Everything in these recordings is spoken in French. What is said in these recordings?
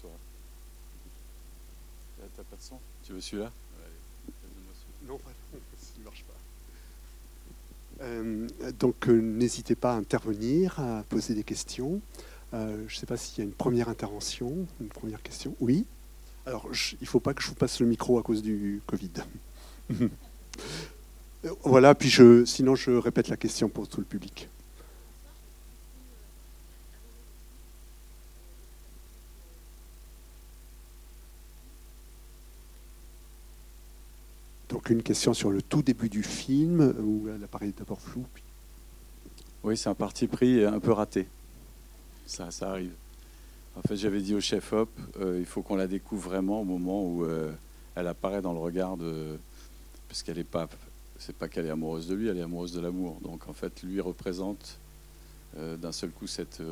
toi. T'as pas de son Tu veux celui-là? Non, ça ne marche pas. Euh, donc euh, n'hésitez pas à intervenir, à poser des questions. Euh, je ne sais pas s'il y a une première intervention, une première question. Oui? Alors, je, il ne faut pas que je vous passe le micro à cause du Covid. voilà, puis je, sinon je répète la question pour tout le public. Une question sur le tout début du film, où l'appareil est d'abord flou. Puis... Oui, c'est un parti pris un peu raté. Ça, ça arrive. En fait, j'avais dit au chef-op, euh, il faut qu'on la découvre vraiment au moment où euh, elle apparaît dans le regard de... Parce qu'elle n'est pas... C'est pas qu'elle est amoureuse de lui, elle est amoureuse de l'amour. Donc en fait, lui représente euh, d'un seul coup cette...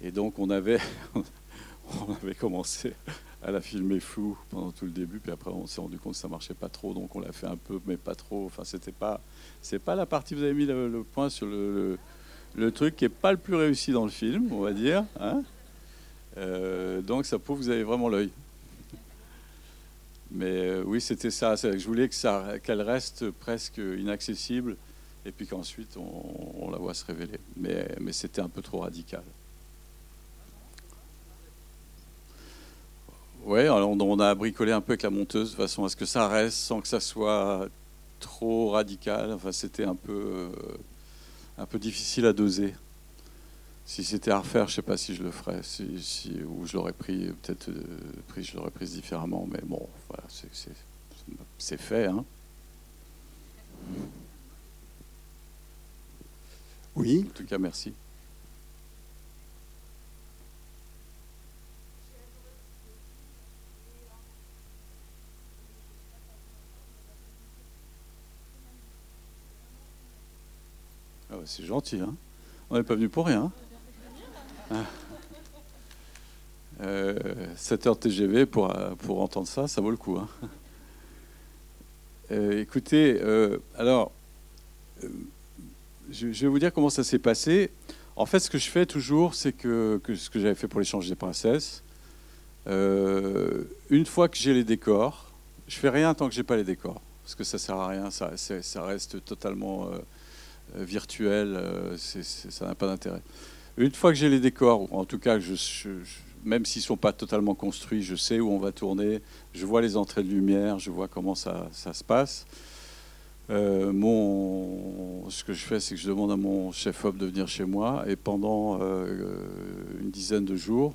Et donc on avait, on avait commencé à la filmer flou pendant tout le début, puis après on s'est rendu compte que ça marchait pas trop, donc on l'a fait un peu, mais pas trop. Enfin, c'était pas, c'est pas la partie. Vous avez mis le, point sur le, truc qui est pas le plus réussi dans le film, on va dire. Hein euh, donc ça prouve que vous avez vraiment l'œil. Mais euh, oui, c'était ça. Je voulais qu'elle reste presque inaccessible, et puis qu'ensuite on, la voit se révéler. Mais c'était un peu trop radical. Oui, on a bricolé un peu avec la monteuse de façon à ce que ça reste sans que ça soit trop radical. Enfin, c'était un peu, euh, un peu difficile à doser. Si c'était à refaire, je ne sais pas si je le ferais, si, ou je l'aurais pris, peut-être euh, pris, je l'aurais prise différemment. Mais bon, voilà, c'est fait. Hein. Oui. En tout cas, merci. C'est gentil. Hein On n'est pas venu pour rien. 7 euh, heures TGV pour, pour entendre ça, ça vaut le coup. Hein euh, écoutez, euh, alors, je, vais vous dire comment ça s'est passé. En fait, ce que je fais toujours, c'est que, ce que j'avais fait pour l'échange des princesses, une fois que j'ai les décors, je fais rien tant que j'ai pas les décors, parce que ça sert à rien, ça reste totalement euh, virtuel, euh, ça n'a pas d'intérêt. Une fois que j'ai les décors, en tout cas, même s'ils ne sont pas totalement construits, je sais où on va tourner, je vois les entrées de lumière, je vois comment ça, ça se passe. Euh, mon, ce que je fais, c'est que je demande à mon chef-op de venir chez moi et pendant une dizaine de jours,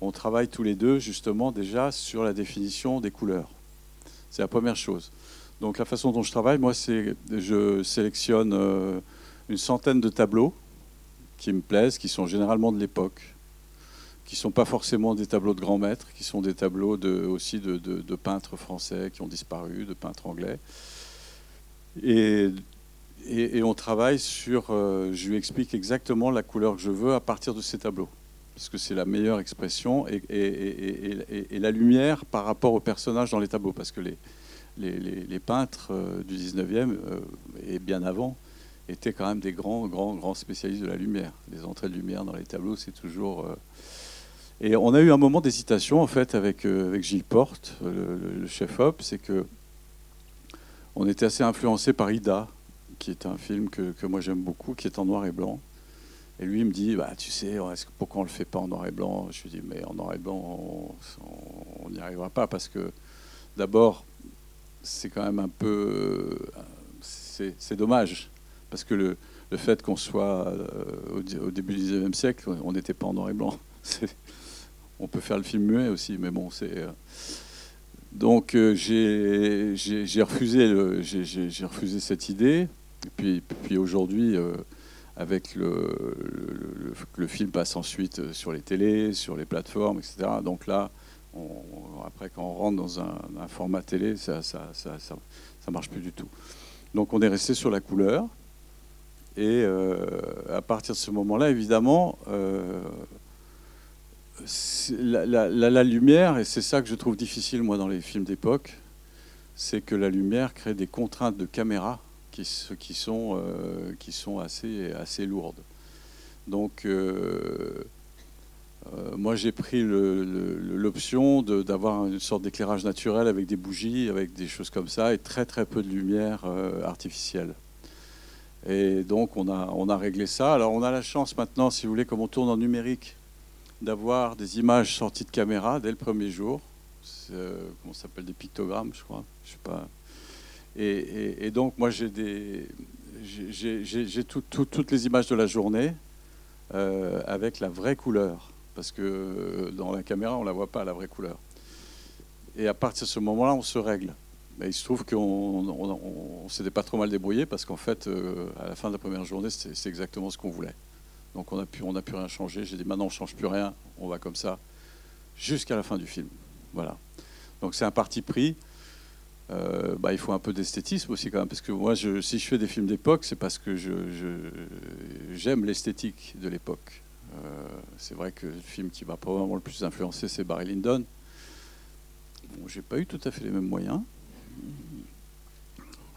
on travaille tous les deux justement déjà sur la définition des couleurs. C'est la première chose. Donc la façon dont je travaille, moi, c'est je sélectionne euh, une centaine de tableaux qui me plaisent, qui sont généralement de l'époque, qui ne sont pas forcément des tableaux de grands maîtres, qui sont des tableaux aussi de, peintres français qui ont disparu, de peintres anglais. Et, et, on travaille sur, euh, je lui explique exactement la couleur que je veux à partir de ces tableaux, parce que c'est la meilleure expression, et, et, la lumière par rapport aux personnages dans les tableaux, parce que les, les, peintres euh, du 19e euh, et bien avant étaient quand même des grands, grands, grands spécialistes de la lumière. Les entrées de lumière dans les tableaux, c'est toujours. Euh, et on a eu un moment d'hésitation en fait avec, Gilles Porte, le, chef op, c'est que on était assez influencé par Ida, qui est un film que, que moi j'aime beaucoup, qui est en noir et blanc. Et lui, il me dit, bah, tu sais, pourquoi on ne le fait pas en noir et blanc? Je lui dis, mais en noir et blanc, on n'y arrivera pas parce que d'abord, c'est quand même un peu. C'est dommage, parce que le, le fait qu'on soit euh, au, début du 19e siècle, on n'était pas en noir et blanc. On peut faire le film muet aussi, mais bon, c'est. Euh, donc euh, j'ai refusé, refusé cette idée. Et puis, puis aujourd'hui, avec le, le, le, film passe ensuite sur les télés, sur les plateformes, etc. Donc là, après, quand on rentre dans un, format télé, ça ça, ça, ça, marche plus du tout. Donc on est resté sur la couleur. Et euh, à partir de ce moment-là, évidemment, euh, la, la, lumière, et c'est ça que je trouve difficile, moi, dans les films d'époque, c'est que la lumière crée des contraintes de caméra qui, qui, sont, euh, qui sont assez, assez lourdes. Donc, moi, j'ai pris l'option d'avoir une sorte d'éclairage naturel avec des bougies, avec des choses comme ça, et très très peu de lumière artificielle. Et donc, on a, on a réglé ça. Alors, on a la chance maintenant, si vous voulez, comme on tourne en numérique, d'avoir des images sorties de caméra dès le premier jour. Euh, comment ça s'appelle Des pictogrammes, je crois. Je sais pas. Et, donc, moi, j'ai j'ai toutes les images de la journée euh, avec la vraie couleur, parce que euh, dans la caméra, on la voit pas la vraie couleur. Et à partir de ce moment-là, on se règle. Mais il se trouve qu'on on, s'était pas trop mal débrouillé parce qu'en fait, à la fin de la première journée, c'est exactement ce qu'on voulait. Donc on n'a pu, on rien changer. J'ai dit maintenant on change plus rien, on va comme ça jusqu'à la fin du film. Voilà. Donc c'est un parti pris. Euh, bah, il faut un peu d'esthétisme aussi quand même, parce que moi, je, si je fais des films d'époque, c'est parce que j'aime l'esthétique de l'époque. Euh, c'est vrai que le film qui m'a probablement le plus influencé, c'est Barry Lyndon. Bon, j'ai pas eu tout à fait les mêmes moyens.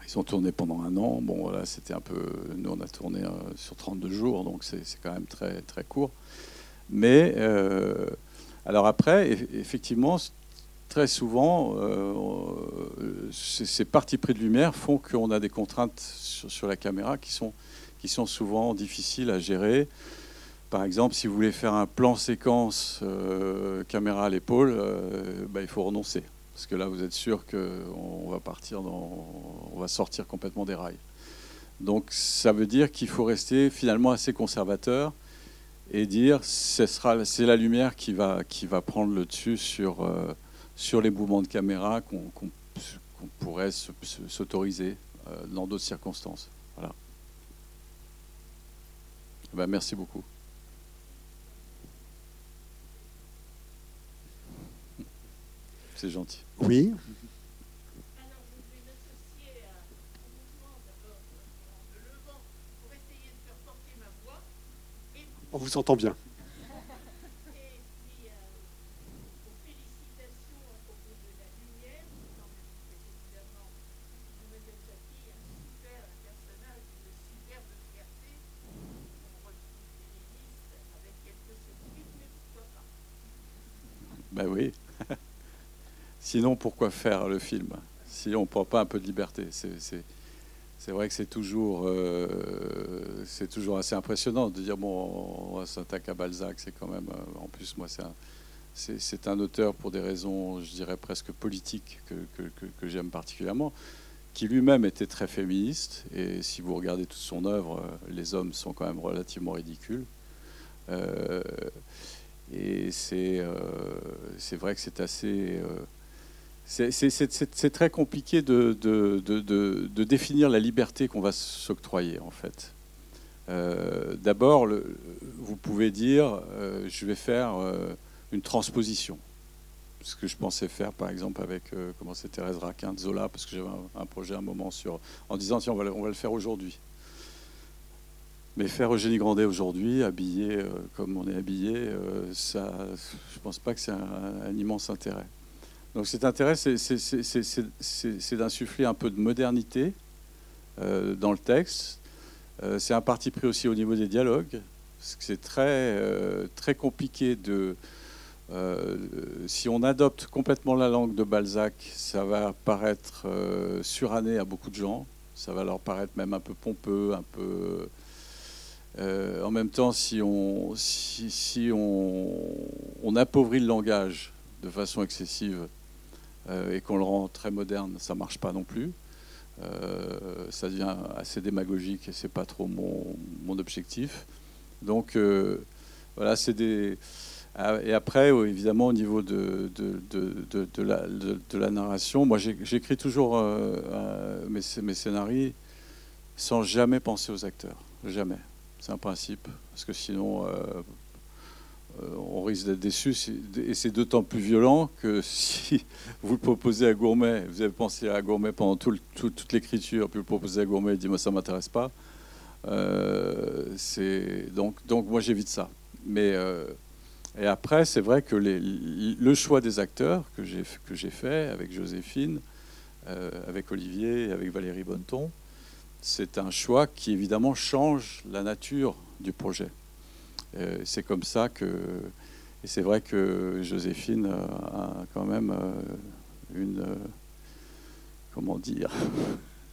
Ils ont tourné pendant un an. Bon, voilà, c'était un peu. Nous, on a tourné euh, sur 32 jours, donc c'est quand même très, très court. Mais, euh, alors après, effectivement, très souvent, ces parties près de lumière font qu'on a des contraintes sur, la caméra qui sont, qui sont souvent difficiles à gérer. Par exemple, si vous voulez faire un plan séquence caméra à l'épaule, bah, il faut renoncer. Parce que là, vous êtes sûr qu'on va partir dans, on va sortir complètement des rails. Donc, ça veut dire qu'il faut rester finalement assez conservateur et dire c'est la lumière qui va, qui va prendre le dessus sur, euh, sur les mouvements de caméra qu'on, pourrait s'autoriser euh, dans d'autres circonstances. Voilà. Ben, merci beaucoup. C'est gentil. Oui. On vous entend bien. Ben oui. Sinon, pourquoi faire le film si on ne prend pas un peu de liberté? C'est vrai que c'est toujours, euh, toujours assez impressionnant de dire bon, on s'attaque à Balzac, c'est quand même. Euh, en plus, moi, c'est un, un, auteur pour des raisons, je dirais presque politiques que, j'aime particulièrement, qui lui-même était très féministe. Et si vous regardez toute son œuvre, euh, les hommes sont quand même relativement ridicules. et c'est vrai que c'est assez c'est très compliqué de, définir la liberté qu'on va s'octroyer, en fait. Euh, d'abord, vous pouvez dire, euh, je vais faire euh, une transposition. Ce que je pensais faire, par exemple, avec comment c'est Thérèse Raquin de Zola, parce que j'avais un, projet un moment sur, en disant, tiens, on va, le faire aujourd'hui. Mais faire Eugénie Grandet aujourd'hui, habillé comme on est habillé, ça, je pense pas que c'est un immense intérêt. Donc cet intérêt, c'est d'insuffler un peu de modernité euh, dans le texte. Euh, c'est un parti pris aussi au niveau des dialogues. C'est très, euh, très compliqué de... si on adopte complètement la langue de Balzac, ça va paraître suranné à beaucoup de gens. Ça va leur paraître même un peu pompeux, un peu... en même temps, si on, si, on, on appauvrit le langage de façon excessive, et qu'on le rend très moderne, ça marche pas non plus. Euh, ça devient assez démagogique et c'est pas trop mon, objectif. Donc euh, voilà, c'est des. Ah, et après, évidemment, au niveau de, de, de, de la, narration, moi j'écris toujours mes, mes scénarios sans jamais penser aux acteurs. Jamais. C'est un principe. Parce que sinon, euh, on risque d'être déçu. Et c'est d'autant plus violent que si vous le proposez à Gourmet, vous avez pensé à Gourmet pendant toute l'écriture, puis vous le proposez à Gourmet, il dit moi ça m'intéresse pas. Euh, donc, moi j'évite ça. Mais euh, et après c'est vrai que le choix des acteurs que j'ai que j'ai fait avec Joséphine, avec Olivier, avec Valérie Bonneton, c'est un choix qui évidemment change la nature du projet. Euh, c'est comme ça que Et c'est vrai que Joséphine a quand même une, comment dire,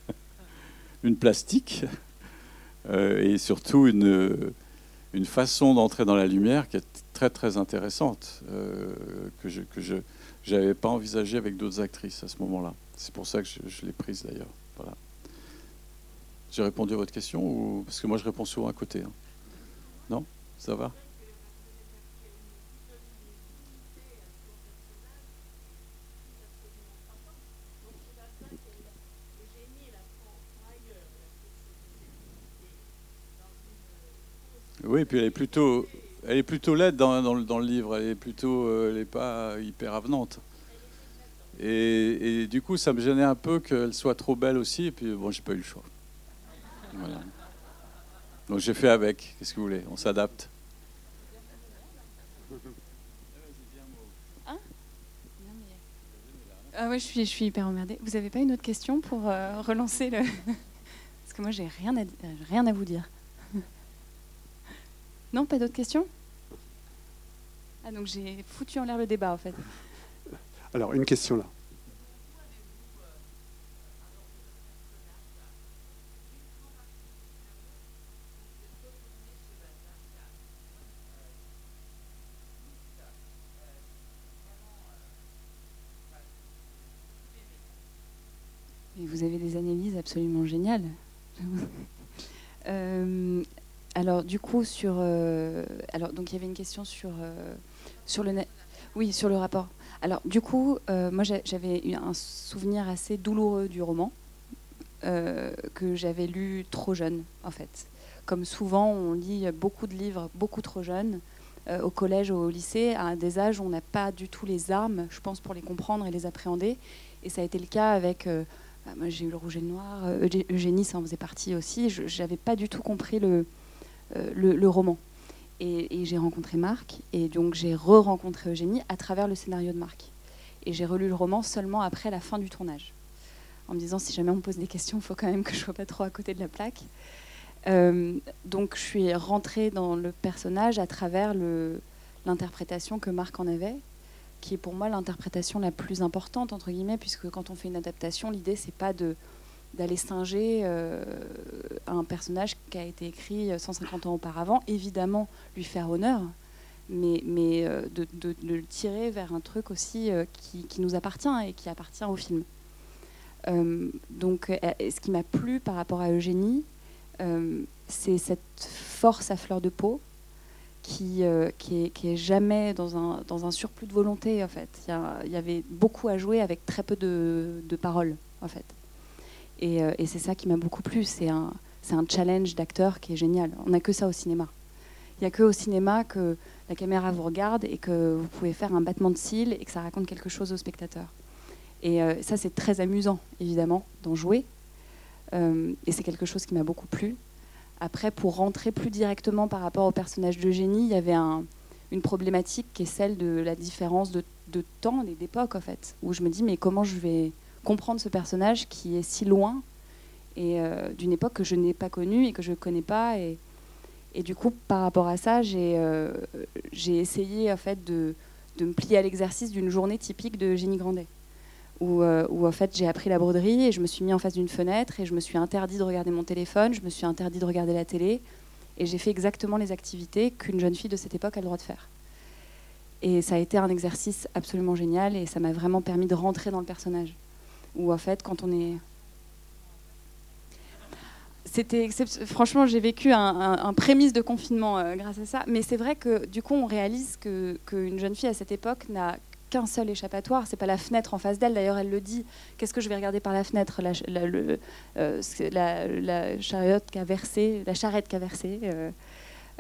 une plastique et surtout une, façon d'entrer dans la lumière qui est très très intéressante, que je que je n'avais pas envisagé avec d'autres actrices à ce moment-là. C'est pour ça que je, l'ai prise d'ailleurs. Voilà. J'ai répondu à votre question ou parce que moi je réponds souvent à côté. Hein. Non, ça va. Oui, puis elle est plutôt, elle est plutôt laide dans, dans, le livre. Elle est plutôt, euh, elle n'est pas hyper avenante. Et, du coup, ça me gênait un peu qu'elle soit trop belle aussi. Et puis, bon, j'ai pas eu le choix. Voilà. Donc j'ai fait avec. Qu'est-ce que vous voulez? On s'adapte. Hein? Ah ouais, je suis, je suis hyper emmerdée. Vous n'avez pas une autre question pour euh, relancer le... Parce que moi, j'ai rien à, rien à vous dire. non, pas d'autres questions? Ah, donc j'ai foutu en l'air le débat, en fait. Alors, une question là. Vous avez des analyses absolument géniales. Euh, alors, du coup, sur. Euh, alors, donc, il y avait une question sur, euh, sur le. Oui, sur le rapport. Alors, du coup, moi, j'avais un souvenir assez douloureux du roman que j'avais lu trop jeune, en fait. Comme souvent, on lit beaucoup de livres beaucoup trop jeunes au collège ou au lycée, à des âges où on n'a pas du tout les armes, je pense, pour les comprendre et les appréhender. Et ça a été le cas avec moi, j'ai eu le rouge et le noir. Euh, Eugénie, ça en faisait partie aussi. Je n'avais pas du tout compris le, euh, le, roman. Et, j'ai rencontré Marc, et donc j'ai re-rencontré Eugénie à travers le scénario de Marc. Et j'ai relu le roman seulement après la fin du tournage, en me disant si jamais on me pose des questions, il faut quand même que je sois pas trop à côté de la plaque. Euh, donc je suis rentrée dans le personnage à travers l'interprétation que Marc en avait, qui est pour moi l'interprétation la plus importante, entre guillemets, puisque quand on fait une adaptation, l'idée, c'est pas de d'aller singer euh, un personnage qui a été écrit 150 ans auparavant, évidemment lui faire honneur, mais, mais euh, de, le tirer vers un truc aussi euh, qui, qui, nous appartient et qui appartient au film. donc ce qui m'a plu par rapport à Eugénie, c'est cette force à fleur de peau, qui, euh, est, jamais dans un, surplus de volonté en fait. Il y, avait beaucoup à jouer avec très peu de, paroles en fait. Et, euh, et c'est ça qui m'a beaucoup plu. C'est un, challenge d'acteur qui est génial. On n'a que ça au cinéma. Il n'y a que au cinéma que la caméra vous regarde et que vous pouvez faire un battement de cils et que ça raconte quelque chose au spectateur. Et euh, ça, c'est très amusant, évidemment, d'en jouer. et c'est quelque chose qui m'a beaucoup plu. Après, pour rentrer plus directement par rapport au personnage d'Eugénie, il y avait une problématique qui est celle de la différence de, temps et d'époque, en fait, où je me dis, mais comment je vais comprendre ce personnage qui est si loin et euh, d'une époque que je n'ai pas connue et que je ne connais pas. Et, du coup, par rapport à ça, j'ai euh, essayé en fait, de, de me plier à l'exercice d'une journée typique de Génie Grandet. Euh, où, en fait j'ai appris la broderie et je me suis mis en face d'une fenêtre et je me suis interdit de regarder mon téléphone, je me suis interdit de regarder la télé et j'ai fait exactement les activités qu'une jeune fille de cette époque a le droit de faire. Et ça a été un exercice absolument génial et ça m'a vraiment permis de rentrer dans le personnage. Où en fait quand on est c'était franchement j'ai vécu un, prémisse de confinement euh, grâce à ça mais c'est vrai que du coup on réalise qu'une jeune fille à cette époque n'a qu'un seul échappatoire, c'est pas la fenêtre en face d'elle. D'ailleurs, elle le dit. Qu'est-ce que je vais regarder par la fenêtre? La, euh, charrette qui a versé, la charrette qui a versé. Euh,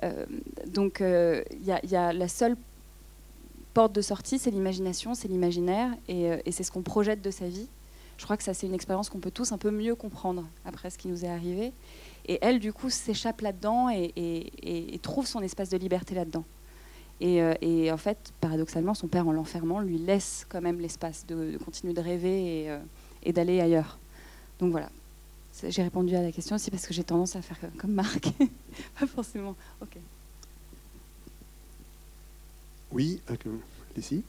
euh, donc, il y, a la seule porte de sortie, c'est l'imagination, c'est l'imaginaire, et, c'est ce qu'on projette de sa vie. Je crois que ça, c'est une expérience qu'on peut tous un peu mieux comprendre après ce qui nous est arrivé. Et elle, du coup, s'échappe là-dedans et trouve son espace de liberté là-dedans. Euh, et, en fait, paradoxalement, son père, en l'enfermant, lui laisse quand même l'espace de, continuer de rêver et, euh, et d'aller ailleurs. Donc voilà, j'ai répondu à la question aussi parce que j'ai tendance à faire comme Marc. Pas forcément. Ok. Oui, allez-y.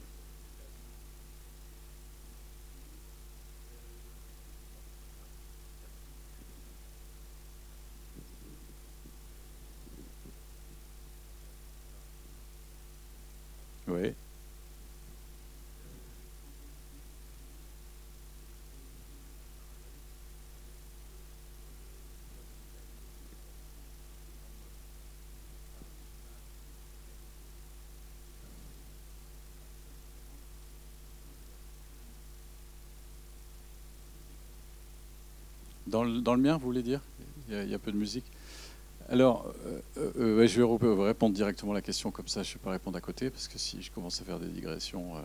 Oui. Dans le, dans le mien, vous voulez dire? Il y, a, peu de musique. Alors, euh, euh, je vais répondre directement à la question, comme ça je ne vais pas répondre à côté, parce que si je commence à faire des digressions. Euh,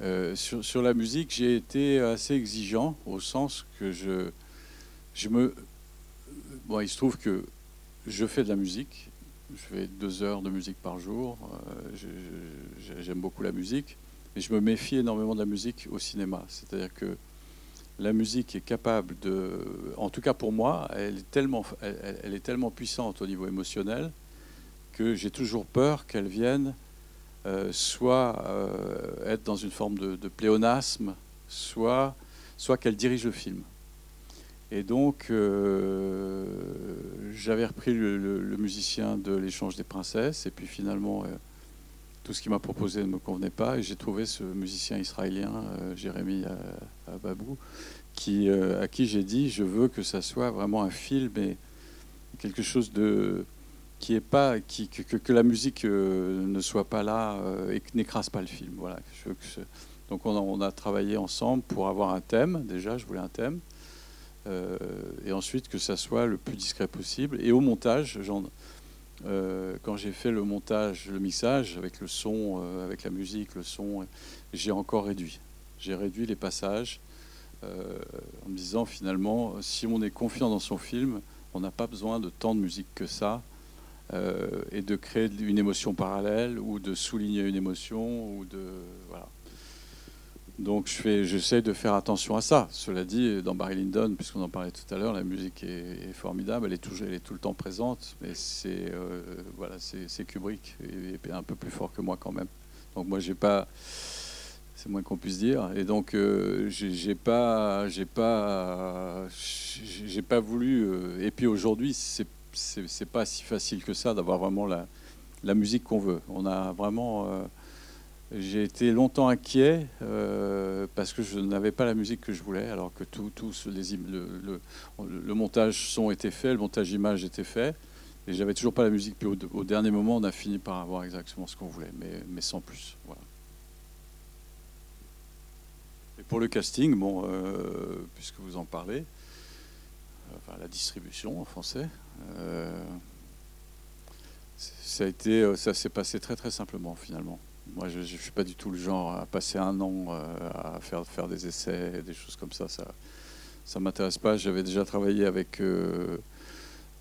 euh, sur, sur, la musique, j'ai été assez exigeant, au sens que je, je me. Bon, il se trouve que je fais de la musique, je fais deux heures de musique par jour, j'aime beaucoup la musique, mais je me méfie énormément de la musique au cinéma. C'est-à-dire que la musique est capable de, en tout cas pour moi, elle est tellement, puissante au niveau émotionnel que j'ai toujours peur qu'elle vienne euh, soit euh, être dans une forme de, pléonasme, soit, soit qu'elle dirige le film. Et donc, euh, j'avais repris le, musicien de l'échange des princesses, et puis finalement, tout ce qu'il m'a proposé ne me convenait pas et j'ai trouvé ce musicien israélien, euh, Jérémy Ababou, qui, euh, à qui j'ai dit je veux que ça soit vraiment un film et quelque chose de qui est pas que, que, la musique euh, ne soit pas là euh, et n'écrase pas le film. Voilà. Donc on a, travaillé ensemble pour avoir un thème. Déjà, je voulais un thème. Euh, et ensuite que ça soit le plus discret possible. Et au montage, genre, euh, quand j'ai fait le montage, le mixage, avec le son, euh, avec la musique, le son, j'ai encore réduit. J'ai réduit les passages euh, en me disant finalement, si on est confiant dans son film, on n'a pas besoin de tant de musique que ça, et de créer une émotion parallèle, ou de souligner une émotion, ou de... Voilà. Donc j'essaie de faire attention à ça. Cela dit, dans Barry Lyndon, puisqu'on en parlait tout à l'heure, la musique est, formidable, elle est, tout le temps présente, mais c'est euh, voilà, Kubrick, un peu plus fort que moi quand même. Donc moi j'ai pas, c'est moins qu'on puisse dire, et donc euh, j'ai pas, j'ai pas, j'ai pas voulu. Euh, et puis aujourd'hui, c'est pas si facile que ça d'avoir vraiment la, la musique qu'on veut. On a vraiment euh, j'ai été longtemps inquiet euh, parce que je n'avais pas la musique que je voulais, alors que tout, les, le, montage son était fait, le montage image était fait, et j'avais toujours pas la musique. Puis au, dernier moment, on a fini par avoir exactement ce qu'on voulait, mais, sans plus. Et pour le casting, bon, euh, puisque vous en parlez, enfin, la distribution en français, euh, ça a été, ça s'est passé très très simplement finalement. Moi, je ne suis pas du tout le genre à passer un an euh, à faire, faire des essais, des choses comme ça. Ça ne m'intéresse pas. J'avais déjà travaillé avec. Euh,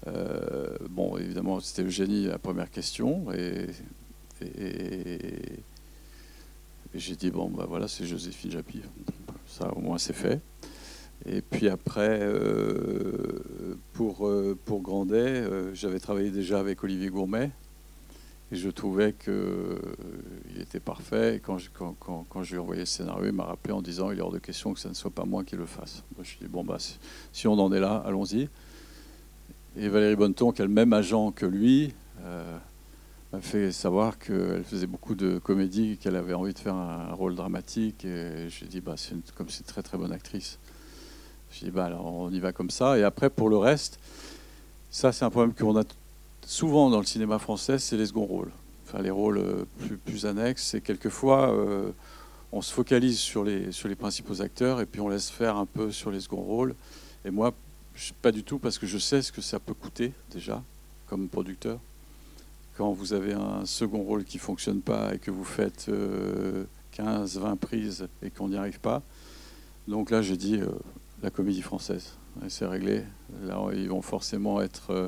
euh, bon, évidemment, c'était Eugénie, la première question. Et, j'ai dit bon, bah voilà, c'est Joséphine Japy. Ça, au moins, c'est fait. Et puis après, pour, pour Grandet, j'avais travaillé déjà avec Olivier Gourmet. Et je trouvais qu'il euh, était parfait. Et quand je, quand, quand, quand je lui ai envoyé le scénario, il m'a rappelé en disant il est hors de question que ce ne soit pas moi qui le fasse. Moi, je lui ai dit bon, bah, si on en est là, allons-y. Et Valérie Bonneton, qui a le même agent que lui, euh, m'a fait savoir qu'elle faisait beaucoup de comédies, qu'elle avait envie de faire un rôle dramatique. Et je lui ai dit bah, une, comme c'est une très très bonne actrice. Je lui ai dit bah, alors on y va comme ça. Et après, pour le reste, ça, c'est un problème qu'on a souvent dans le cinéma français, c'est les seconds rôles. Enfin, les rôles plus, plus annexes. Et quelquefois, euh, on se focalise sur les, sur les principaux acteurs et puis on laisse faire un peu sur les seconds rôles. Et moi, pas du tout, parce que je sais ce que ça peut coûter déjà, comme producteur. Quand vous avez un second rôle qui ne fonctionne pas et que vous faites euh, 15, 20 prises et qu'on n'y arrive pas. Donc là, j'ai dit euh, la comédie française. C'est réglé. Là, ils vont forcément être euh,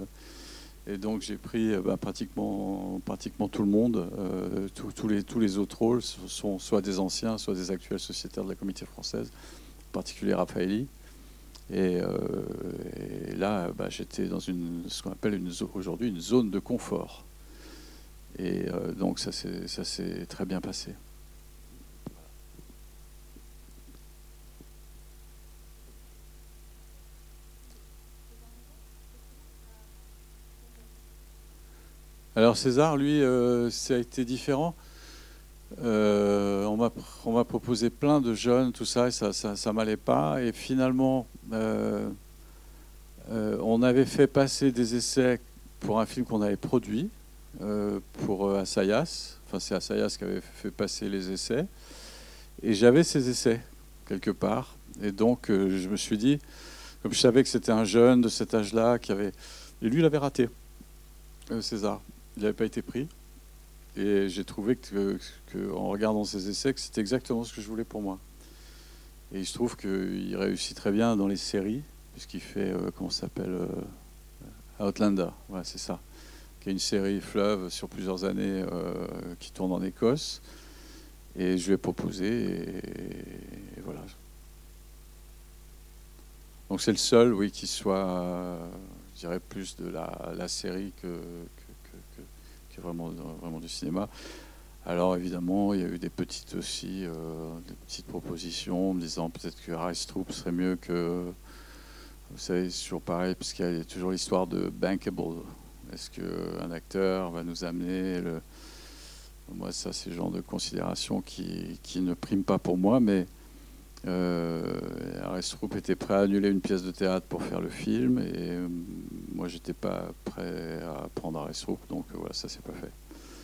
et donc j'ai pris bah, pratiquement, pratiquement tout le monde. Euh, tous les, tous les autres rôles sont soit des anciens, soit des actuels sociétaires de la Comité française, en particulier Raffaelli. Et, euh, là, bah, j'étais dans une, ce qu'on appelle aujourd'hui une zone de confort. Et donc ça s'est très bien passé. Alors César, lui, ça a été différent. Euh, on m'a proposé plein de jeunes, tout ça, et ça ça, m'allait pas. Et finalement, euh, euh, on avait fait passer des essais pour un film qu'on avait produit pour Assayas. Enfin, c'est Assayas qui avait fait passer les essais. Et j'avais ces essais quelque part. Et donc, je me suis dit, comme je savais que c'était un jeune de cet âge-là qui avait, et lui, il avait raté César. Il n'avait pas été pris. Et j'ai trouvé que, en regardant ses essais, que c'était exactement ce que je voulais pour moi. Et il se trouve qu'il réussit très bien dans les séries, puisqu'il fait, euh, comment s'appelle euh, Outlander, voilà, c'est ça. Qui est une série fleuve sur plusieurs années euh, qui tourne en Écosse. Et je lui ai proposé, et, voilà. Donc c'est le seul, oui, qui soit, je dirais, plus de la, série que, vraiment, vraiment du cinéma. Alors évidemment, il y a eu des petites aussi, euh, des petites propositions, me disant peut-être que Rice Troop serait mieux que, vous savez, c'est toujours pareil, parce qu'il y a toujours l'histoire de bankable. Est-ce qu'un acteur va nous amener le... Moi, ça, c'est le genre de considération qui, qui, ne prime pas pour moi, mais euh, était prêt à annuler une pièce de théâtre pour faire le film, et euh, moi, j'étais pas prêt à prendre Aristroup, donc euh, voilà, ça s'est pas fait.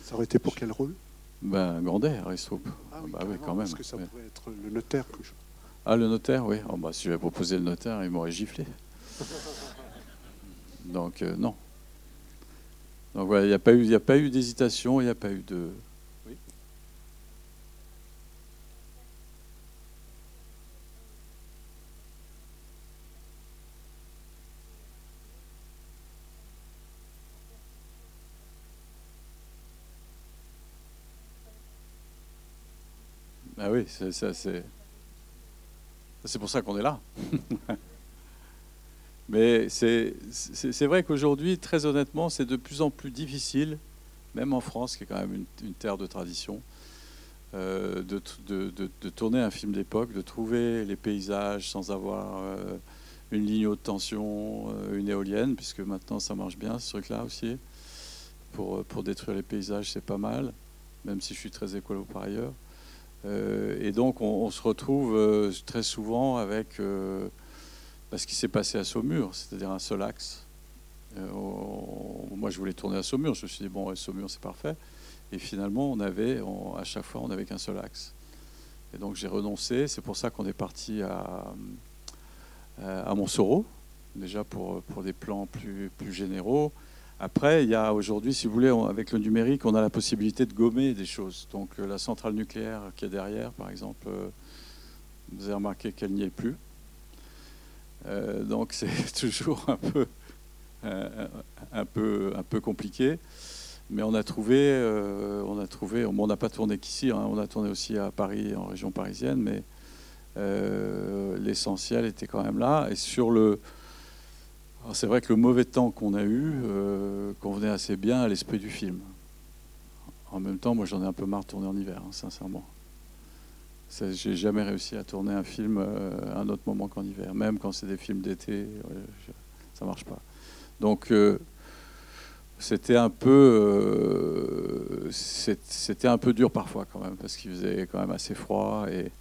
Ça aurait été pour quel rôle? Ben, Grandet, Aristroup. Ah oui, bah, oui, quand même. Parce que ça pourrait être le notaire. Ah, le notaire, oui. Oh, bah, si j'avais proposé le notaire, il m'aurait giflé. donc, euh, non. Donc voilà, il n'y a pas eu, a pas eu d'hésitation, il n'y a pas eu de, Ah oui, c'est c'est pour ça qu'on est là. Mais c'est vrai qu'aujourd'hui, très honnêtement, c'est de plus en plus difficile, même en France, qui est quand même une, terre de tradition, euh, de, de, tourner un film d'époque, de trouver les paysages sans avoir euh, une ligne haute tension, euh, une éolienne, puisque maintenant ça marche bien ce truc-là aussi. Pour, pour détruire les paysages, c'est pas mal, même si je suis très écolo par ailleurs. Euh, et donc on, se retrouve euh, très souvent avec euh, bah, ce qui s'est passé à Saumur, c'est-à-dire un seul axe. moi je voulais tourner à Saumur, je me suis dit bon Saumur c'est parfait. Et finalement on avait, à chaque fois on n'avait qu'un seul axe. Et donc j'ai renoncé, c'est pour ça qu'on est parti à, à Montsoro, déjà pour, des plans plus généraux. Après, il y a aujourd'hui, si vous voulez, avec le numérique, on a la possibilité de gommer des choses. Donc euh, la centrale nucléaire qui est derrière, par exemple, euh, vous avez remarqué qu'elle n'y est plus. Euh, donc c'est toujours un peu, un, peu, un peu compliqué. Mais on a trouvé, on a trouvé, on n'a pas tourné qu'ici, hein, on a tourné aussi à Paris, en région parisienne, mais l'essentiel était quand même là. Et sur le, c'est vrai que le mauvais temps qu'on a eu euh, convenait assez bien à l'esprit du film. En même temps, moi j'en ai un peu marre de tourner en hiver, hein, sincèrement. J'ai jamais réussi à tourner un film euh, à un autre moment qu'en hiver, même quand c'est des films d'été, ça marche pas. Donc euh, c'était un peu, c'était un peu dur parfois quand même, parce qu'il faisait quand même assez froid et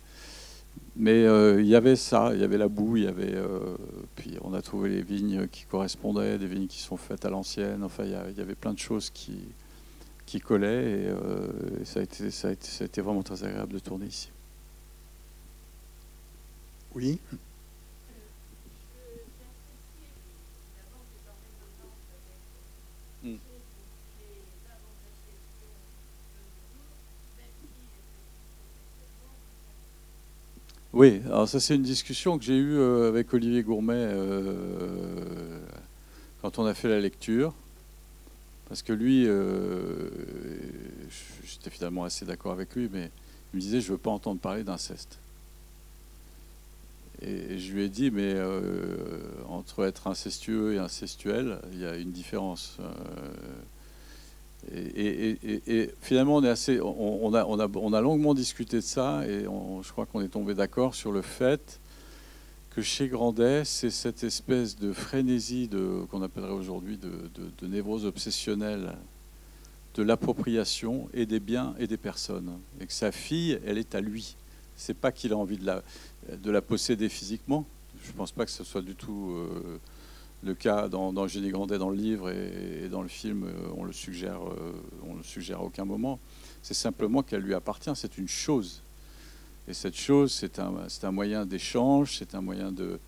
mais euh, il y avait ça, il y avait la boue, il y avait. Euh, puis on a trouvé les vignes qui correspondaient, des vignes qui sont faites à l'ancienne. Enfin, il y, avait plein de choses qui, qui collaient et, euh, ça, a été, ça, a été, ça a été vraiment très agréable de tourner ici. Oui. Oui, alors ça c'est une discussion que j'ai eue euh, avec Olivier Gourmet euh, quand on a fait la lecture. Parce que lui, euh, j'étais finalement assez d'accord avec lui, mais il me disait je ne veux pas entendre parler d'inceste. Et je lui ai dit, mais entre être incestueux et incestuel, il y a une différence. Et, finalement, on, est assez, on, a, on, a, on, a, longuement discuté de ça et je crois qu'on est tombé d'accord sur le fait que chez Grandet, c'est cette espèce de frénésie qu'on appellerait aujourd'hui de, de, névrose obsessionnelle de l'appropriation et des biens et des personnes. Et que sa fille, elle est à lui. C'est pas qu'il a envie de la, de la posséder physiquement. Je ne pense pas que ce soit du tout euh, le cas dans, dans Grandet dans le livre et, dans le film. Euh, on le suggère, euh, on le suggère à aucun moment. C'est simplement qu'elle lui appartient. C'est une chose. Et cette chose, c'est un, un, moyen d'échange, c'est un moyen de,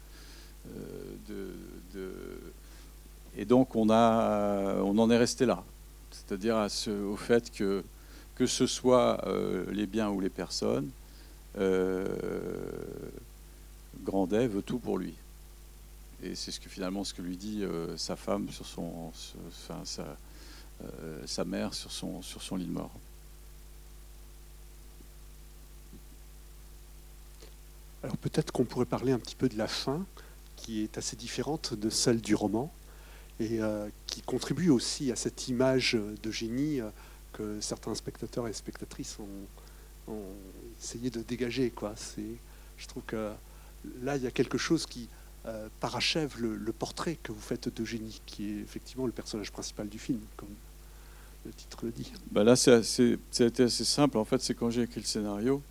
de, de, Et donc, on, a, on en est resté là c'est-à-dire au fait que que ce soit euh, les biens ou les personnes, euh, Grandet veut tout pour lui. Et c'est ce que finalement ce que lui dit euh, sa femme sur son, enfin, sa, sa, mère sur son, sur son lit de mort. Alors peut-être qu'on pourrait parler un petit peu de la fin, qui est assez différente de celle du roman et euh, qui contribue aussi à cette image de génie euh, que certains spectateurs et spectatrices ont, essayé de dégager. Quoi. Je trouve que là, il y a quelque chose qui euh, parachève le, portrait que vous faites de génie, qui est effectivement le personnage principal du film, comme le titre le dit. Bah là, c'est assez, été assez simple. En fait, c'est quand j'ai écrit le scénario,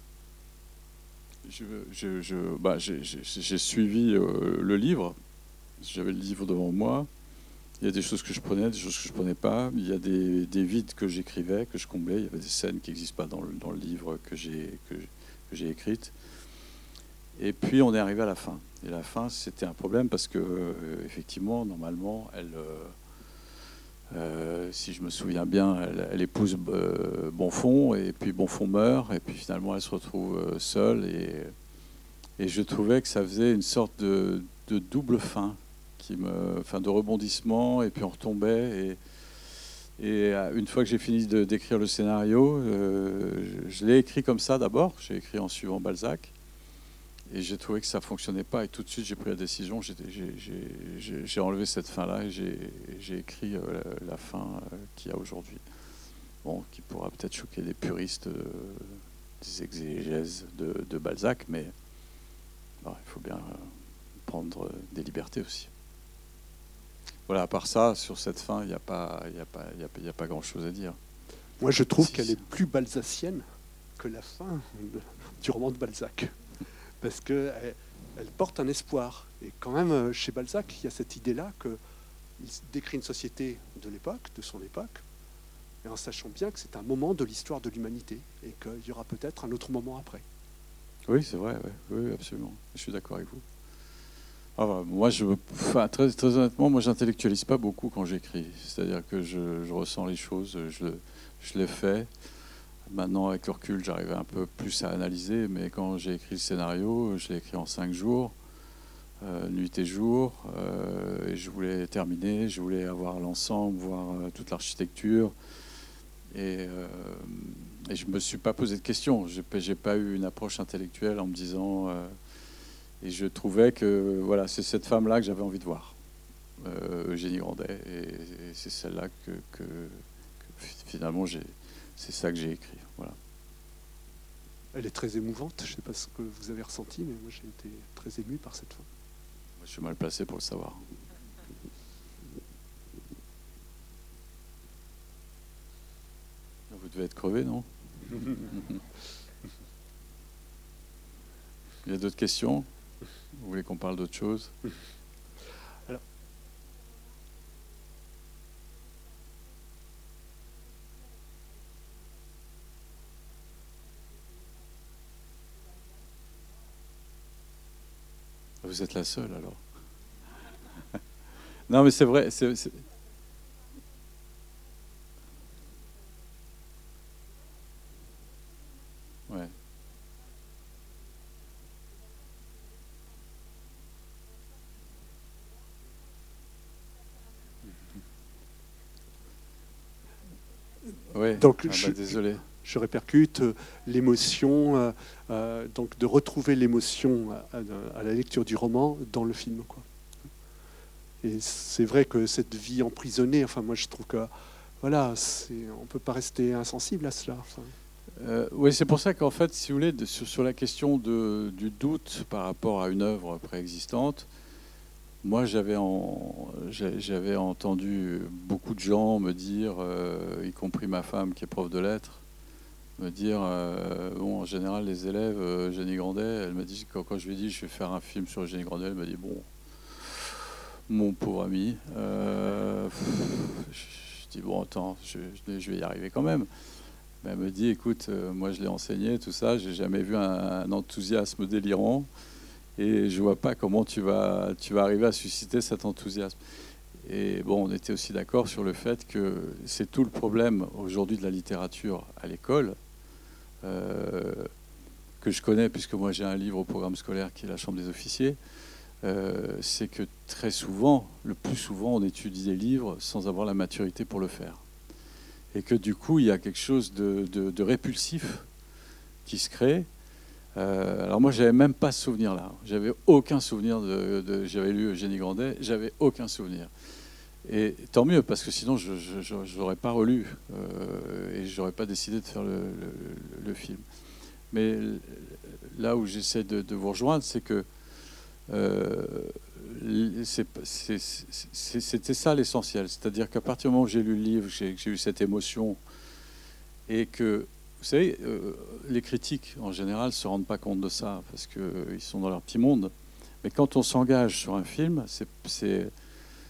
j'ai je, bah, suivi le livre. J'avais le livre devant moi. Il y a des choses que je prenais, des choses que je prenais pas. Il y a des, des vides que j'écrivais, que je comblais. Il y avait des scènes qui n'existent pas dans le, dans le, livre que j'ai que, j'ai écrite. Et puis on est arrivé à la fin. Et la fin, c'était un problème parce que euh, effectivement, normalement, elle, euh, euh, si je me souviens bien, elle, épouse Bonfond et puis Bonfond meurt et puis finalement elle se retrouve seule et, et je trouvais que ça faisait une sorte de, double fin me, enfin, de rebondissement, et puis on retombait. Et, et une fois que j'ai fini d'écrire le scénario, je, l'ai écrit comme ça d'abord. J'ai écrit en suivant Balzac. Et j'ai trouvé que ça fonctionnait pas. Et tout de suite, j'ai pris la décision. J'ai enlevé cette fin-là et j'ai écrit euh, la, fin qu'il y a aujourd'hui. Bon, qui pourra peut-être choquer les puristes des exégèses de, Balzac, mais il faut bien prendre des libertés aussi voilà, à part ça, sur cette fin, il n'y a pas, a pas, a, pas grand-chose à dire. Moi, je trouve qu'elle est plus balsacienne que la fin du roman de Balzac, parce qu'elle elle porte un espoir. Et quand même, euh, chez Balzac, il y a cette idée-là qu'il décrit une société de l'époque, de son époque, et en sachant bien que c'est un moment de l'histoire de l'humanité, et qu'il y aura peut-être un autre moment après. Oui, c'est vrai, oui, absolument. Je suis d'accord avec vous. Ah, moi, je, très, honnêtement, moi, j'intellectualise pas beaucoup quand j'écris. C'est-à-dire que je, ressens les choses, je les fais. Maintenant, avec le recul, j'arrive un peu plus à analyser, mais quand j'ai écrit le scénario, je l'ai écrit en cinq jours, euh, nuit et jour, euh, et je voulais terminer, je voulais avoir l'ensemble, voir euh, toute l'architecture, et, et je me suis pas posé de questions. J'ai pas eu une approche intellectuelle en me disant et je trouvais que voilà, c'est cette femme-là que j'avais envie de voir, Eugénie Grandet. Et, c'est celle-là que, finalement, c'est ça que j'ai écrit. Voilà. Elle est très émouvante. Je ne sais pas ce que vous avez ressenti, mais moi j'ai été très ému par cette femme. je suis mal placé pour le savoir. Vous devez être crevé, non? Il y a d'autres questions? Vous voulez qu'on parle d'autre chose? Vous êtes la seule alors. non mais c'est vrai. c'est... Ouais. donc, ah je, bah, désolé. Je, répercute euh, l'émotion, euh, euh, donc de retrouver l'émotion à, la lecture du roman dans le film. Quoi. Et c'est vrai que cette vie emprisonnée, enfin moi je trouve que voilà, on ne peut pas rester insensible à cela. Oui, c'est pour ça qu'en fait, si vous voulez, sur, la question du doute par rapport à une œuvre préexistante, moi j'avais, entendu beaucoup de gens me dire, y compris ma femme qui est prof de lettres, me dire, euh, bon, en général, les élèves, Jenny Grandet, elle m'a dit, quand, je lui ai dit, je vais faire un film sur Jenny Grandet, elle m'a dit, bon, mon pauvre ami, je, dis, bon, attends, je vais y arriver quand même elle me dit, écoute, euh, moi je l'ai enseigné, tout ça, j'ai jamais vu un, enthousiasme délirant, et je vois pas comment tu vas, tu vas arriver à susciter cet enthousiasme. Et bon, on était aussi d'accord sur le fait que c'est tout le problème aujourd'hui de la littérature à l'école, euh, que je connais, puisque moi j'ai un livre au programme scolaire qui est la Chambre des officiers, euh, c'est que très souvent, le plus souvent, on étudie des livres sans avoir la maturité pour le faire et que du coup, il y a quelque chose de, répulsif qui se crée. Euh, alors moi, j'avais même pas ce souvenir-là. J'avais aucun souvenir de. j'avais lu Eugénie Grandet, j'avais aucun souvenir. Et tant mieux, parce que sinon, je n'aurais pas relu euh, et je n'aurais pas décidé de faire le, film. Mais là où j'essaie de, vous rejoindre, c'est que euh, c'était ça l'essentiel. C'est-à-dire qu'à partir du moment où j'ai lu le livre, j'ai eu cette émotion, et que, vous savez, euh, les critiques, en général, ne se rendent pas compte de ça, parce qu'ils sont dans leur petit monde. Mais quand on s'engage sur un film,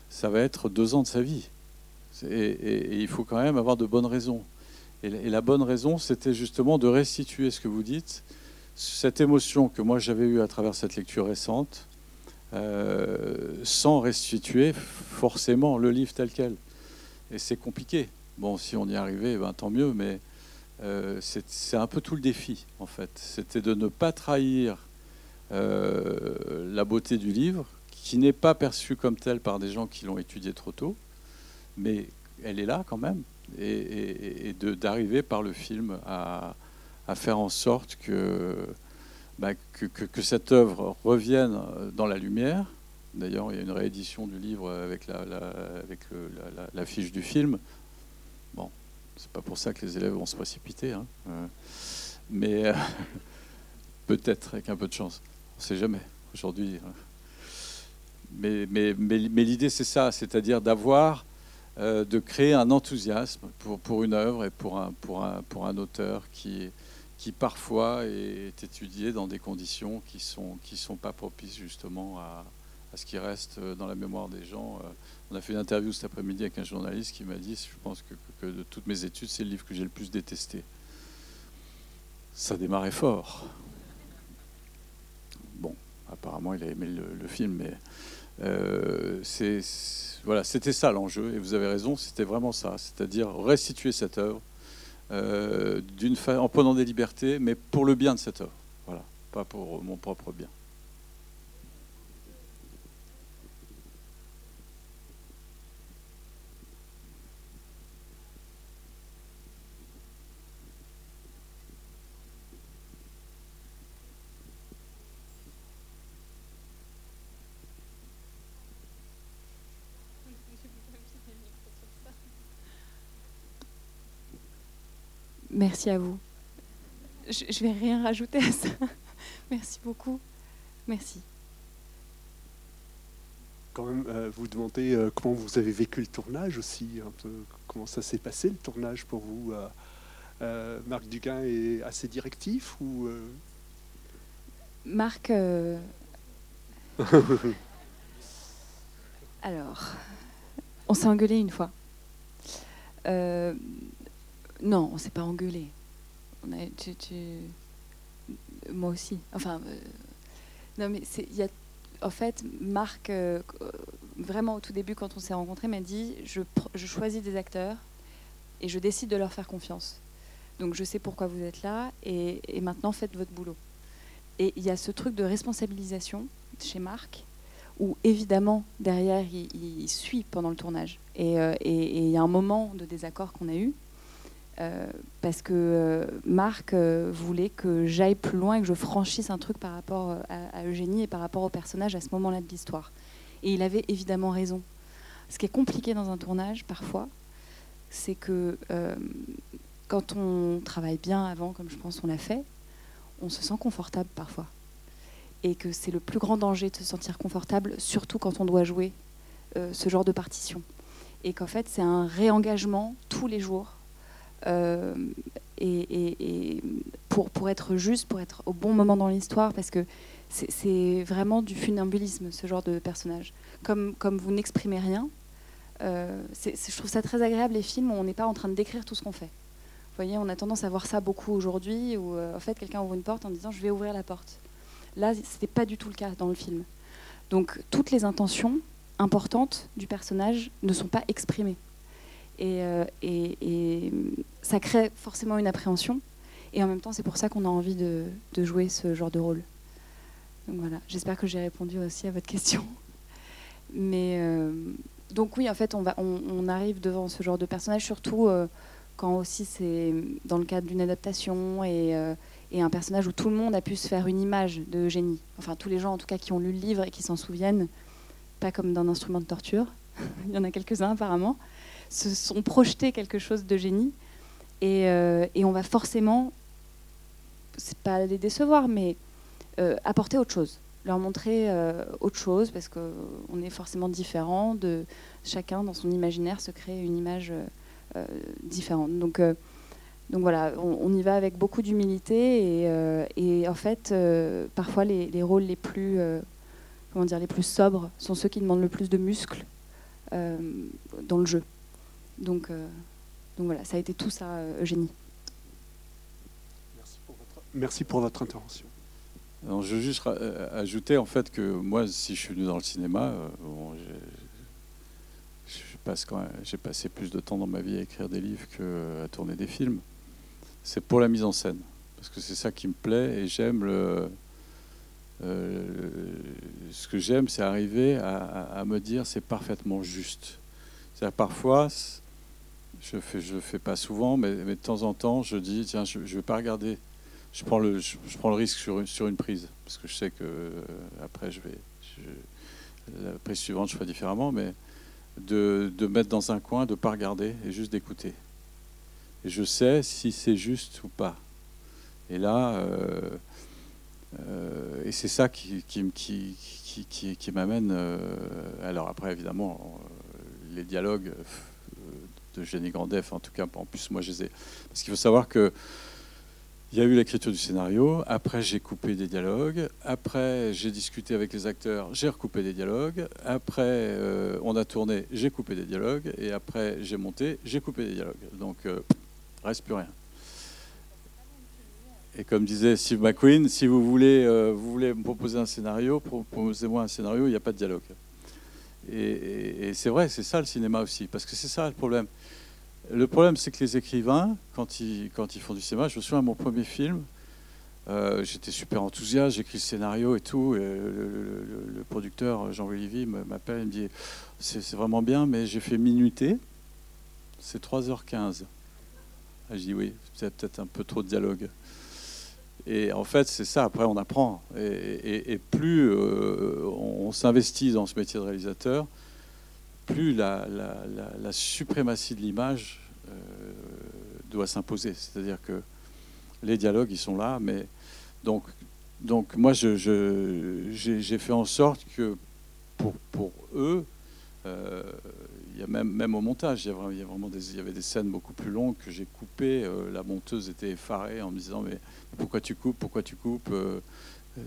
ça va être deux ans de sa vie. Et, il faut quand même avoir de bonnes raisons. Et, la bonne raison, c'était justement de restituer ce que vous dites, cette émotion que moi j'avais eue à travers cette lecture récente, euh, sans restituer forcément le livre tel quel. Et c'est compliqué. Bon, si on y arrivait, ben, tant mieux, mais euh, c'est un peu tout le défi, en fait. C'était de ne pas trahir euh, la beauté du livre, qui n'est pas perçue comme telle par des gens qui l'ont étudié trop tôt, mais elle est là quand même, et, d'arriver par le film à, faire en sorte que bah, que, cette œuvre revienne dans la lumière. D'ailleurs, il y a une réédition du livre avec la, avec la, fiche du film. Bon, c'est pas pour ça que les élèves vont se précipiter, hein. euh, mais euh, peut-être avec un peu de chance. On ne sait jamais aujourd'hui. Euh. Mais, l'idée, c'est ça, c'est-à-dire d'avoir, de créer un enthousiasme pour, une œuvre et pour un, pour un, pour un auteur qui, qui parfois est étudié dans des conditions qui ne sont, qui sont pas propices justement à, à, ce qui reste dans la mémoire des gens. Euh, on a fait une interview cet après-midi avec un journaliste qui m'a dit, je pense que, de toutes mes études, c'est le livre que j'ai le plus détesté. Ça démarrait fort. Apparemment il a aimé le, film, mais euh, c'est voilà, c'était ça l'enjeu, et vous avez raison, c'était vraiment ça, c'est-à-dire restituer cette œuvre euh, en prenant des libertés, mais pour le bien de cette œuvre. Voilà, pas pour mon propre bien. Merci à vous. Je ne vais rien rajouter à ça. Merci beaucoup. Merci. Quand même, euh, vous demandez euh, comment vous avez vécu le tournage aussi, un peu comment ça s'est passé le tournage pour vous. Euh, Marc Duguin est assez directif ou Marc. Alors, on s'est engueulé une fois. Non, on s'est pas engueulé. Moi aussi. Enfin, euh, non, mais c'est, y a, en fait, Marc, euh, vraiment au tout début, quand on s'est rencontrés, m'a dit je, je choisis des acteurs et je décide de leur faire confiance. Donc je sais pourquoi vous êtes là et, maintenant faites votre boulot. Et il y a ce truc de responsabilisation chez Marc où évidemment derrière il, suit pendant le tournage. Euh, et il y a un moment de désaccord qu'on a eu euh, parce que euh, Marc euh, voulait que j'aille plus loin et que je franchisse un truc par rapport à, Eugénie et par rapport au personnage à ce moment-là de l'histoire. Et il avait évidemment raison. Ce qui est compliqué dans un tournage, parfois, c'est que quand on travaille bien avant, comme je pense on l'a fait, on se sent confortable parfois. Et que c'est le plus grand danger de se sentir confortable, surtout quand on doit jouer ce genre de partition. Et qu'en fait, c'est un réengagement tous les jours. Euh, et, pour, être juste, pour être au bon moment dans l'histoire, parce que c'est vraiment du funambulisme, ce genre de personnage. Comme, comme vous n'exprimez rien, euh, je trouve ça très agréable, les films où on n'est pas en train de décrire tout ce qu'on fait. Vous voyez, on a tendance à voir ça beaucoup aujourd'hui, où en fait, quelqu'un ouvre une porte en disant je vais ouvrir la porte. Là, ce n'était pas du tout le cas dans le film. Donc, toutes les intentions importantes du personnage ne sont pas exprimées. Et, euh, ça crée forcément une appréhension. Et en même temps, c'est pour ça qu'on a envie de, jouer ce genre de rôle. Donc voilà, j'espère que j'ai répondu aussi à votre question. Mais euh, donc oui, en fait, on, arrive devant ce genre de personnage, surtout euh, quand aussi c'est dans le cadre d'une adaptation et, et un personnage où tout le monde a pu se faire une image de génie. Enfin, tous les gens en tout cas qui ont lu le livre et qui s'en souviennent, pas comme d'un instrument de torture, il y en a quelques-uns apparemment, se sont projetés quelque chose de génie. Et, euh, et on va forcément, c'est pas les décevoir, mais euh, apporter autre chose, leur montrer euh, autre chose, parce qu'on est forcément différent, de chacun dans son imaginaire se crée une image différente. Donc donc voilà, on, y va avec beaucoup d'humilité et, en fait, parfois les, rôles les plus, comment dire, les plus sobres sont ceux qui demandent le plus de muscles dans le jeu. Donc, donc voilà, ça a été tout ça, Eugénie. Merci pour votre, intervention. je veux juste ajouter en fait que moi, si je suis venu dans le cinéma, j'ai passé plus de temps dans ma vie à écrire des livres qu'à tourner des films c'est pour la mise en scène. Parce que c'est ça qui me plaît et j'aime le. Euh, ce que j'aime, c'est arriver à, me dire c'est parfaitement juste. cest parfois, je fais, je fais pas souvent, mais, de temps en temps, je dis tiens, je, ne vais pas regarder. Je prends le, le risque sur une, sur une prise parce que je sais que euh, après je vais, la prise suivante, je ferai différemment, mais de, mettre dans un coin, de pas regarder et juste d'écouter je sais si c'est juste ou pas. Et là, euh, euh, et c'est ça qui, qui, m'amène. Alors après, évidemment, les dialogues de Jenny Grandef, en tout cas, en plus, moi, je les ai. Parce qu'il faut savoir que. Il y a eu l'écriture du scénario, après j'ai coupé des dialogues, après j'ai discuté avec les acteurs, j'ai recoupé des dialogues, après on a tourné, j'ai coupé des dialogues, et après j'ai monté, j'ai coupé des dialogues. Donc reste plus rien. Et comme disait Steve McQueen, si vous voulez, euh, vous voulez me proposer un scénario, proposez-moi un scénario, il n'y a pas de dialogue. Et, c'est vrai, c'est ça le cinéma aussi, parce que c'est ça le problème. Le problème, c'est que les écrivains, quand ils, quand ils font du cinéma, je me souviens de mon premier film, euh, j'étais super enthousiaste, j'écris le scénario et tout, et le, producteur Jean-Louis m'appelle, il me dit, c'est vraiment bien, mais j'ai fait minuter, c'est 3h15. Ah, je dis oui, c'est peut-être un peu trop de dialogue. Et en fait, c'est ça, après on apprend. Et, plus euh, on, s'investit dans ce métier de réalisateur, plus la, suprématie de l'image euh, doit s'imposer. C'est-à-dire que les dialogues, ils sont là, mais donc, donc moi, j'ai fait en sorte que pour, pour eux, il y a même, même au montage, il y, avait des scènes beaucoup plus longues que j'ai coupées. Euh, la monteuse était effarée en me disant mais pourquoi tu coupes, pourquoi tu coupes, euh,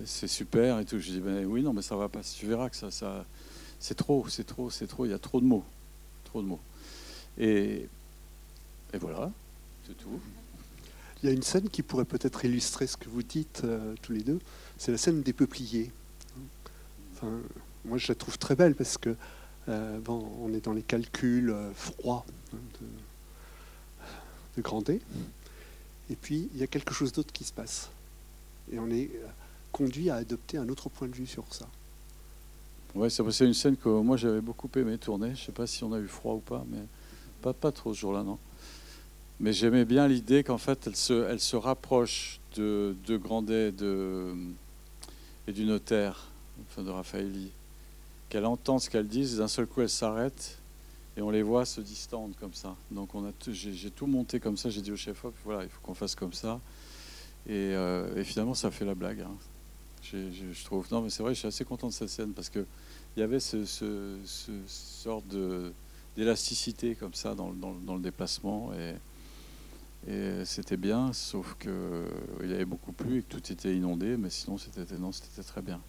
c'est super et tout. Je dis ben oui non mais ça va pas. Tu verras que ça, ça c'est trop, c'est trop, c'est trop. Il y a trop de mots, trop de mots. Et, et voilà, c'est tout. Il y a une scène qui pourrait peut-être illustrer ce que vous dites euh, tous les deux. C'est la scène des peupliers. Moi, je la trouve très belle parce que euh, bon, on est dans les calculs euh, froids hein, de, Grandet. Et puis, il y a quelque chose d'autre qui se passe. Et on est euh, conduit à adopter un autre point de vue sur ça. Ouais, c'est une scène que moi j'avais beaucoup aimé tourner. Je ne sais pas si on a eu froid ou pas, mais pas, trop ce jour-là, non. Mais j'aimais bien l'idée qu'en fait, elle se, rapproche de, de Grandet de, et du notaire, enfin de Raphaëli, qu'elle entend ce qu'elle dit, d'un seul coup elle s'arrête et on les voit se distendre comme ça. Donc on a j'ai tout monté comme ça. J'ai dit au chef op, voilà, il faut qu'on fasse comme ça. Et, euh, finalement, ça fait la blague. Hein. je trouve. Non, mais c'est vrai, je suis assez content de cette scène parce que il y avait ce, ce, d'élasticité comme ça dans, dans, le déplacement et, c'était bien, sauf que il y avait beaucoup plu et que tout était inondé, mais sinon c'était non, c'était très bien.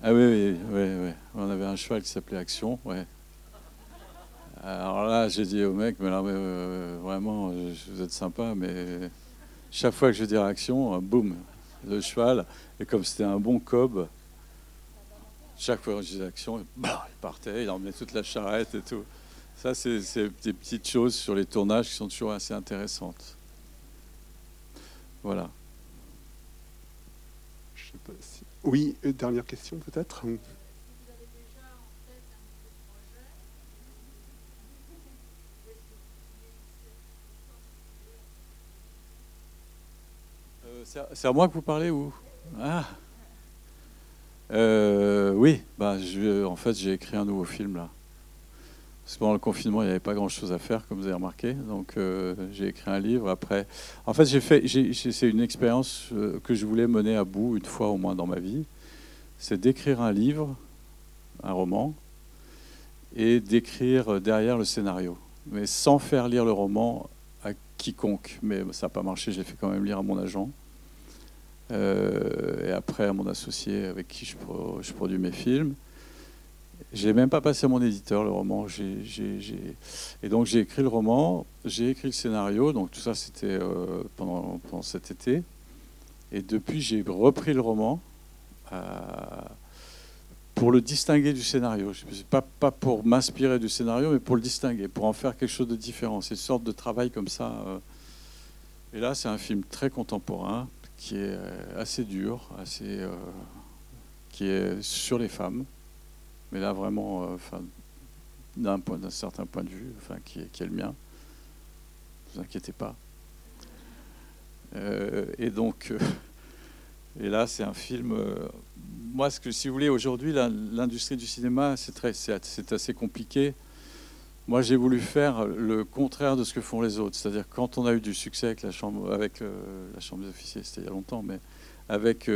Ah oui, oui, oui, oui, On avait un cheval qui s'appelait Action, ouais. Alors là, j'ai dit au mec, mais là, euh, vraiment, vous êtes sympa, mais chaque fois que je dis Action, euh, boum, le cheval, et comme c'était un bon cob, chaque fois que je disais Action, bah, il partait, il emmenait toute la charrette et tout. Ça, c'est des petites choses sur les tournages qui sont toujours assez intéressantes. Voilà. Oui, dernière question peut-être euh, C'est à moi que vous parlez ou? Ah. Euh, oui, bah, je, en fait j'ai écrit un nouveau film là. Pendant le confinement, il n'y avait pas grand-chose à faire, comme vous avez remarqué. Donc, euh, j'ai écrit un livre. Après, en fait, j'ai fait. C'est une expérience euh, que je voulais mener à bout une fois au moins dans ma vie. C'est d'écrire un livre, un roman, et d'écrire derrière le scénario, mais sans faire lire le roman à quiconque. Mais ça n'a pas marché. J'ai fait quand même lire à mon agent. Euh, et après à mon associé avec qui je produis mes films. J'ai même pas passé à mon éditeur le roman. Et donc j'ai écrit le roman, j'ai écrit le scénario, donc tout ça c'était euh, pendant, cet été. Et depuis j'ai repris le roman euh, pour le distinguer du scénario. Pas, pas pour m'inspirer du scénario, mais pour le distinguer, pour en faire quelque chose de différent. C'est une sorte de travail comme ça. Euh. Et là c'est un film très contemporain qui est assez dur, assez, qui est sur les femmes mais là vraiment, euh, enfin, d'un certain point de vue, qui, est, le mien. Ne vous inquiétez pas. Euh, et donc, euh, et là, c'est un film. moi, si vous voulez, aujourd'hui, l'industrie du cinéma, c'est assez compliqué. Moi, j'ai voulu faire le contraire de ce que font les autres. C'est-à-dire, quand on a eu du succès avec la chambre, avec la chambre des officiers, c'était il y a longtemps, mais avec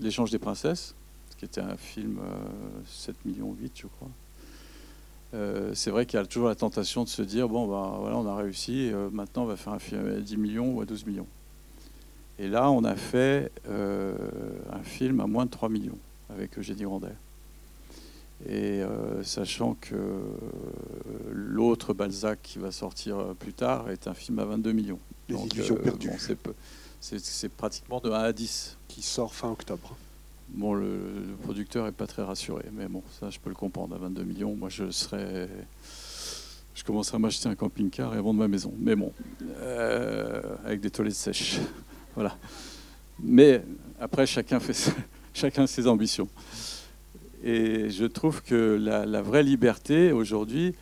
l'échange des princesses, qui était un film 7 euh, millions 8, je crois. Euh, c'est vrai qu'il y a toujours la tentation de se dire bon, ben, voilà, on a réussi, euh, maintenant on va faire un film à 10 millions ou à 12 millions. Et là, on a fait un film à moins de 3 millions avec Eugénie Grandet. Et sachant que l'autre Balzac qui va sortir plus tard est un film à 22 millions. Les illusions perdues. c'est pratiquement de 1 à 10. Qui sort fin octobre. Bon, le, producteur n'est pas très rassuré, mais bon, ça, je peux le comprendre. À 22 millions, moi, je serais. Je commencerai à m'acheter un camping-car et à vendre ma maison. Mais bon, euh, avec des toilettes sèches. voilà. Mais après, chacun fait chacun ses ambitions. Et je trouve que la, vraie liberté aujourd'hui.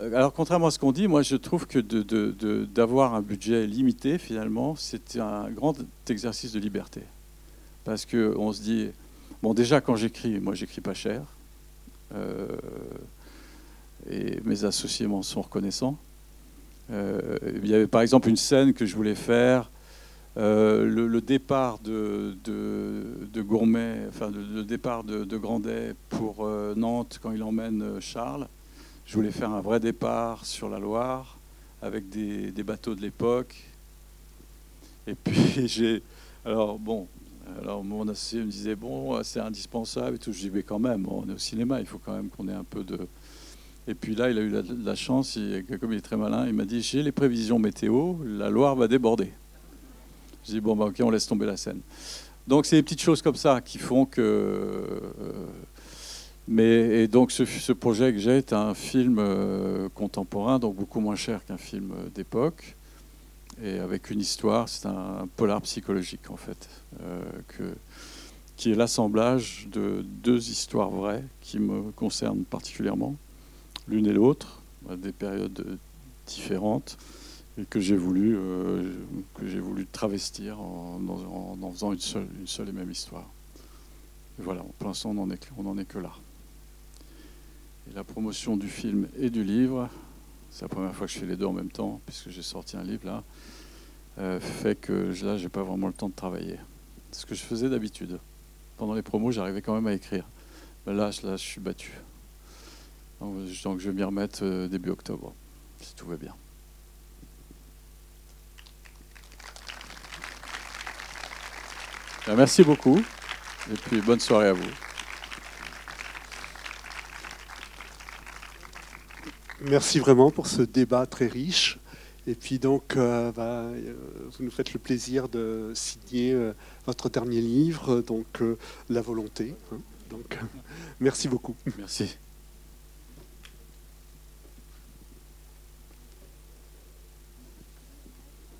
Euh, alors, contrairement à ce qu'on dit, moi, je trouve que d'avoir un budget limité, finalement, c'est un grand exercice de liberté. Parce qu'on se dit, Bon, déjà, quand j'écris, moi, j'écris pas cher. Euh, et mes associés m'en sont reconnaissants. Euh, il y avait par exemple une scène que je voulais faire, euh, le, départ de, de, Gourmet, enfin le, départ de, Grandet pour Nantes quand il emmène Charles. Je voulais faire un vrai départ sur la Loire avec des, des bateaux de l'époque. Et puis j'ai, alors bon, alors mon associé me disait bon c'est indispensable et tout. Je dis mais quand même on est au cinéma, il faut quand même qu'on ait un peu de. Et puis là il a eu la, chance, comme il est très malin, il m'a dit j'ai les prévisions météo, la Loire va déborder. Je dis bon bah, ok on laisse tomber la scène. Donc c'est des petites choses comme ça qui font que. Euh, mais et donc ce, projet que j'ai est un film euh, contemporain, donc beaucoup moins cher qu'un film d'époque et avec une histoire. C'est un, polar psychologique en fait, euh, qui est l'assemblage de deux histoires vraies qui me concernent particulièrement, l'une et l'autre, à des périodes différentes, et que j'ai voulu, euh, que j'ai voulu travestir en, en, faisant une seule, une seule et même histoire. Et voilà, pour l'instant on n'en est, on est que là. Et la promotion du film et du livre, c'est la première fois que je fais les deux en même temps, puisque j'ai sorti un livre là, euh, fait que là, j'ai pas vraiment le temps de travailler. Ce que je faisais d'habitude. Pendant les promos, j'arrivais quand même à écrire. Mais là, là, je suis battu. Donc, je vais m'y remettre euh, début octobre, si tout va bien. Ben, merci beaucoup. Et puis bonne soirée à vous. Merci vraiment pour ce débat très riche. Et puis donc, euh, bah, euh, vous nous faites le plaisir de signer euh, votre dernier livre, donc La volonté. Hein. merci beaucoup. Merci.